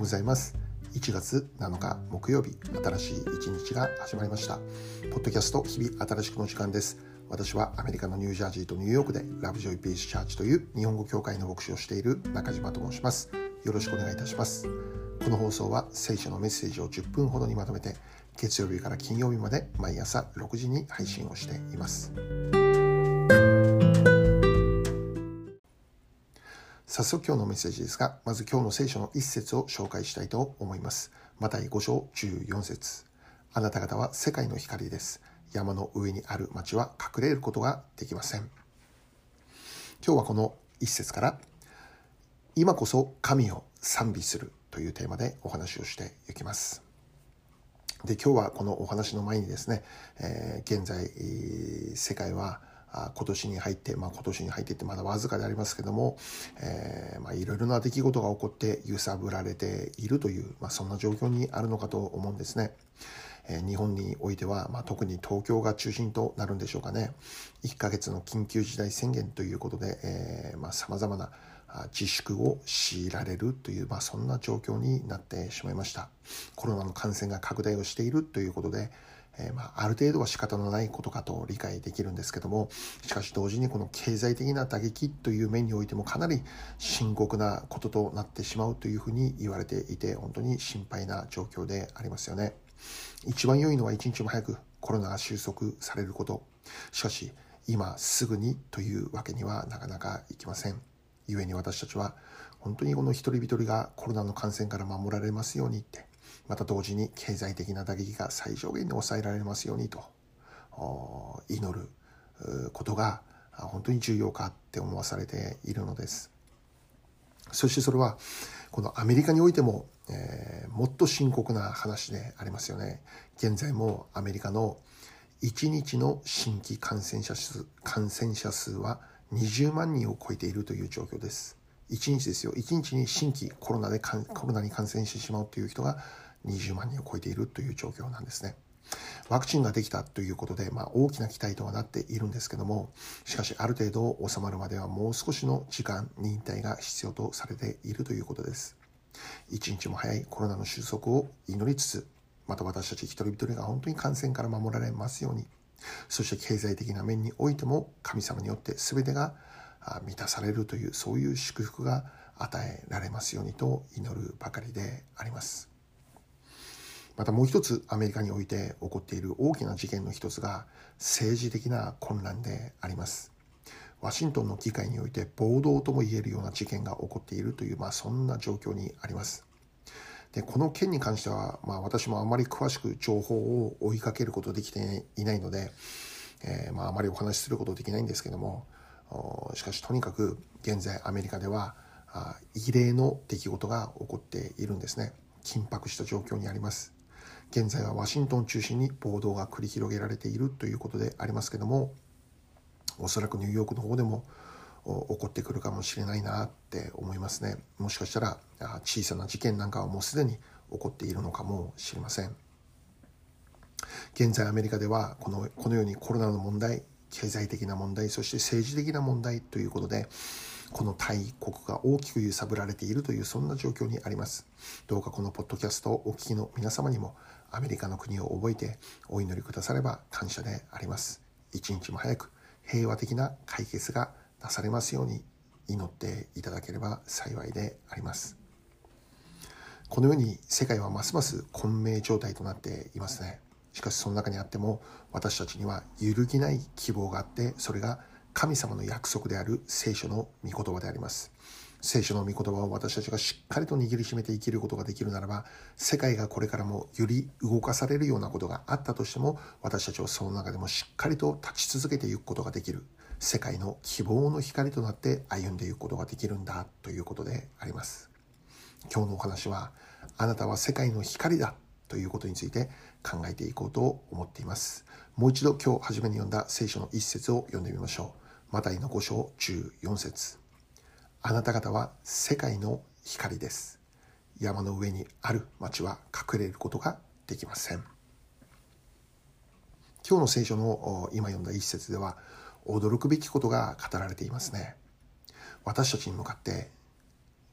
ございます。1月7日木曜日新しい一日が始まりました。ポッドキャスト日々新しくの時間です。私はアメリカのニュージャージーとニューヨークでラブジョイピースチャーチという日本語教会の牧師をしている中島と申します。よろしくお願いいたします。この放送は聖書のメッセージを10分ほどにまとめて月曜日から金曜日まで毎朝6時に配信をしています。早速今日のメッセージですが、まず今日の聖書の一節を紹介したいと思います。マタイ5章14節あなた方は世界の光です。山の上にある町は隠れることができません。今日はこの一節から、今こそ神を賛美するというテーマでお話をしていきます。で、今日はこのお話の前にですね、えー、現在、世界は今年に入って、まあ、今年に入ってってまだわずかでありますけども、いろいろな出来事が起こって揺さぶられているという、まあ、そんな状況にあるのかと思うんですね。日本においては、まあ、特に東京が中心となるんでしょうかね。1ヶ月の緊急事態宣言ということで、えー、まあ、様々な自粛を強いられるという、まあ、そんな状況になってしまいました。コロナの感染が拡大をしているということで、えー、まあ、ある程度は仕方のないことかと理解できるんですけどもしかし同時にこの経済的な打撃という面においてもかなり深刻なこととなってしまうというふうに言われていて本当に心配な状況でありますよね。一番良いのは一日も早くコロナが収束されること。しかし今すぐにというわけにはなかなかいきません。故に私たちは本当にこの一人一人がコロナの感染から守られますようにってまた同時に経済的な打撃が最小限に抑えられますようにと祈ることが本当に重要かって思わされているのです。そしてそれはこのアメリカにおいても、えー、もっと深刻な話でありますよね。現在もアメリカの1日の新規感染者数感染者数は20万人を超えているという状況です。1日ですよ。1日に新規コロナでコロナに感染してしまうという人が20万人を超えているという状況なんですね。ワクチンができたということで、まあ、大きな期待とはなっているんですけども、しかしある程度収まるまではもう少しの時間、忍耐が必要とされているということです。一日も早いコロナの収束を祈りつつ、また私たち一人一人が本当に感染から守られますように、そして経済的な面においても神様によって全てが満たされるという、そういう祝福が与えられますようにと祈るばかりであります。またもう一つアメリカにおいて起こっている大きな事件の一つが政治的な混乱であります。ワシントンの議会において暴動とも言えるような事件が起こっているという、まあ、そんな状況にあります。でこの件に関しては、まあ、私もあまり詳しく情報を追いかけることできていないので、えー、まあ、あまりお話しすることできないんですけどもしかしとにかく現在アメリカでは異例の出来事が起こっているんですね緊迫した状況にあります現在はワシントン中心に暴動が繰り広げられているということでありますけどもおそらくニューヨークの方でも起こってくるかもしれないなって思いますね。もしかしたら小さな事件なんかはもうすでに起こっているのかもしれません。現在アメリカではこのこのようにコロナの問題経済的な問題そして政治的な問題ということでこの大国が大きく揺さぶられているというそんな状況にあります。どうかこのポッドキャストをお聞きの皆様にもアメリカの国を覚えてお祈りくだされば感謝であります。一日も早く平和的な解決がなされますように祈っていただければ幸いであります。このように世界はますます混迷状態となっていますね。しかしその中にあっても私たちには揺るぎない希望があってそれが神様の約束である聖書の御言葉であります。聖書の御言葉を私たちがしっかりと握りしめて生きることができるならば世界がこれからもより動かされるようなことがあったとしても私たちはその中でもしっかりと立ち続けていくことができる。世界の希望の光となって歩んでいくことができるんだということであります。今日のお話はあなたは世界の光だということについて考えていこうと思っています。もう一度今日初めに読んだ聖書の一節を読んでみましょう。マタイの5章14節あなた方は世界の光です。山の上にある町は隠れることができません。今日の聖書の今読んだ一節では驚くべきことが語られていますね。私たちに向かって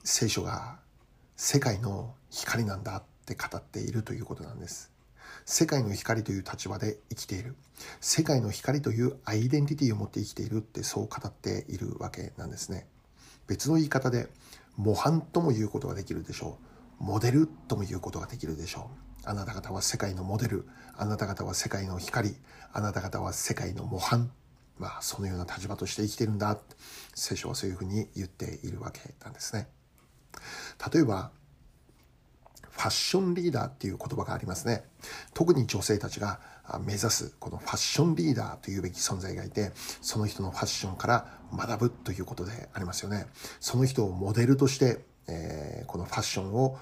聖書が世界の光なんだって語っているということなんです。世界の光という立場で生きている。世界の光というアイデンティティを持って生きているってそう語っているわけなんですね。別の言い方で模範とも言うことができるでしょう。モデルとも言うことができるでしょう。あなた方は世界のモデル。あなた方は世界の光。あなた方は世界の模範。まあ、そのような立場として生きているんだ。聖書はそういうふうに言っているわけなんですね。例えば、ファッションリーダーっていう言葉がありますね。特に女性たちが目指すこのファッションリーダーというべき存在がいて、その人のファッションから学ぶということでありますよね。その人をモデルとして、えー、このファッションを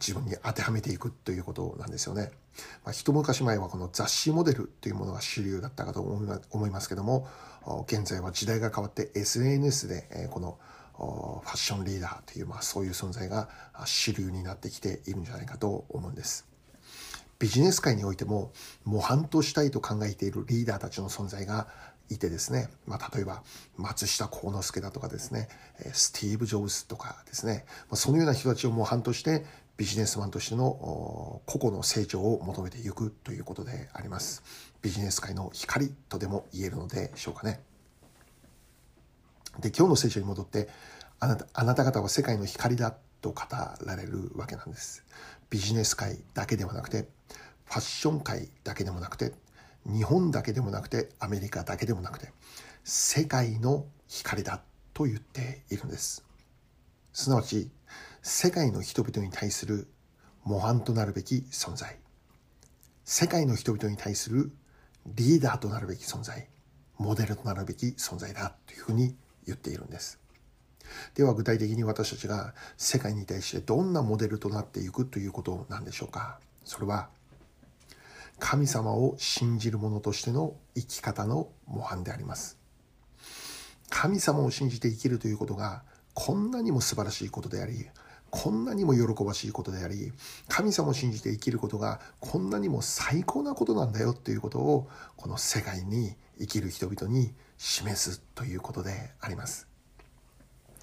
自分に当てはめていくということなんですよね。まあ、一昔前はこの雑誌モデルというものが主流だったかと思いますけども、現在は時代が変わって SNS でこのファッションリーダーという、まあ、そういう存在が主流になってきているんじゃないかと思うんです。ビジネス界においても模範としたいと考えているリーダーたちの存在がいてですね、まあ、例えば松下幸之助だとかですね。スティーブ・ジョブズとかですね、まあ、そのような人たちを模範としてビジネスマンとしての個々の成長を求めていくということであります。ビジネス界の光とでも言えるのでしょうかね。で今日の聖書に戻ってあなたあなた方は世界の光だと語られるわけなんです。ビジネス界だけではなくてファッション界だけでもなくて日本だけでもなくてアメリカだけでもなくて世界の光だと言っているんです。すなわち世界の人々に対する模範となるべき存在。世界の人々に対するリーダーとなるべき存在。モデルとなるべき存在だというふうに言っているんです。では具体的に私たちが世界に対してどんなモデルとなっていくということなんでしょうか。それは神様を信じる者としての生き方の模範であります。神様を信じて生きるということがこんなにも素晴らしいことでありこんなにも喜ばしいことであり神様を信じて生きることがこんなにも最高なことなんだよということをこの世界に生きる人々に示すということであります。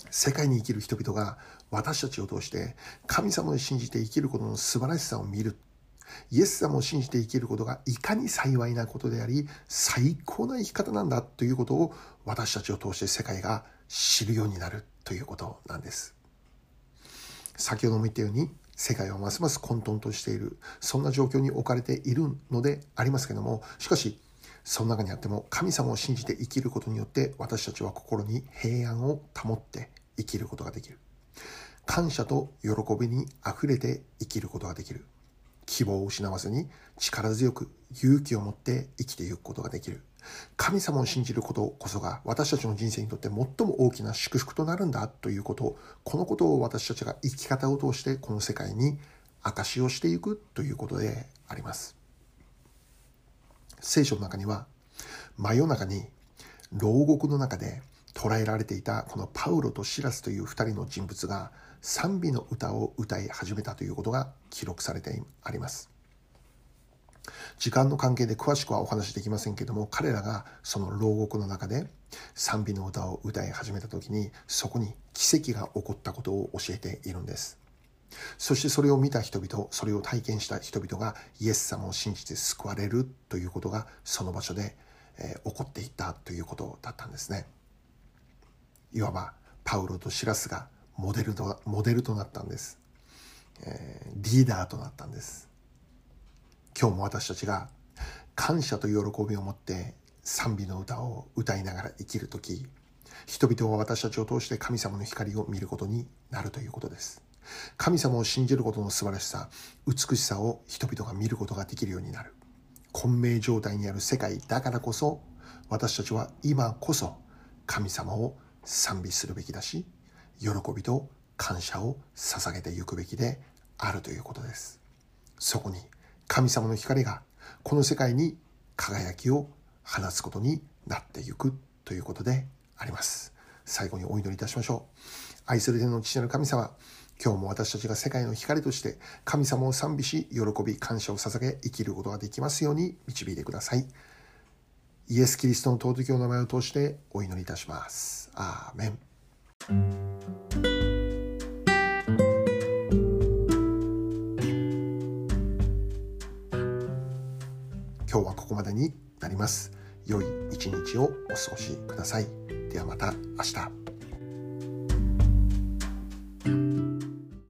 世界に生きる人々が私たちを通して神様を信じて生きることの素晴らしさを見る。イエス様を信じて生きることがいかに幸いなことであり最高な生き方なんだということを私たちを通して世界が知るようになるということなんです。先ほども言ったように世界はますます混沌としている。そんな状況に置かれているのでありますけどもしかしその中にあっても神様を信じて生きることによって私たちは心に平安を保って生きることができる。感謝と喜びにあふれて生きることができる。希望を失わずに力強く勇気を持って生きていくことができる。神様を信じることこそが私たちの人生にとって最も大きな祝福となるんだということこのことを私たちが生き方を通してこの世界に証しをしていくということであります。聖書の中には真夜中に牢獄の中で捕らえられていたこのパウロとシラスという2人の人物が賛美の歌を歌い始めたということが記録されてあります。時間の関係で詳しくはお話しできませんけども彼らがその牢獄の中で賛美の歌を歌い始めた時にそこに奇跡が起こったことを教えているんです。そしてそれを見た人々それを体験した人々がイエス様を信じて救われるということがその場所で、えー、起こっていったということだったんですね。いわばパウロとシラスがモデルとモデルとなったんです、えー、リーダーとなったんです。今日も私たちが感謝と喜びを持って賛美の歌を歌いながら生きる時人々は私たちを通して神様の光を見ることになるということです。神様を信じることの素晴らしさ美しさを人々が見ることができるようになる混迷状態にある世界だからこそ私たちは今こそ神様を賛美するべきだし喜びと感謝を捧げていくべきであるということです。そこに神様の光がこの世界に輝きを放つことになっていくということであります。最後にお祈りいたしましょう。愛する天の父なる神様、今日も私たちが世界の光として神様を賛美し、喜び、感謝を捧げ、生きることができますように導いてください。イエス・キリストの尊きお名前を通してお祈りいたします。アーメン。今日はここまでになります。良い一日をお過ごしください。ではまた明日。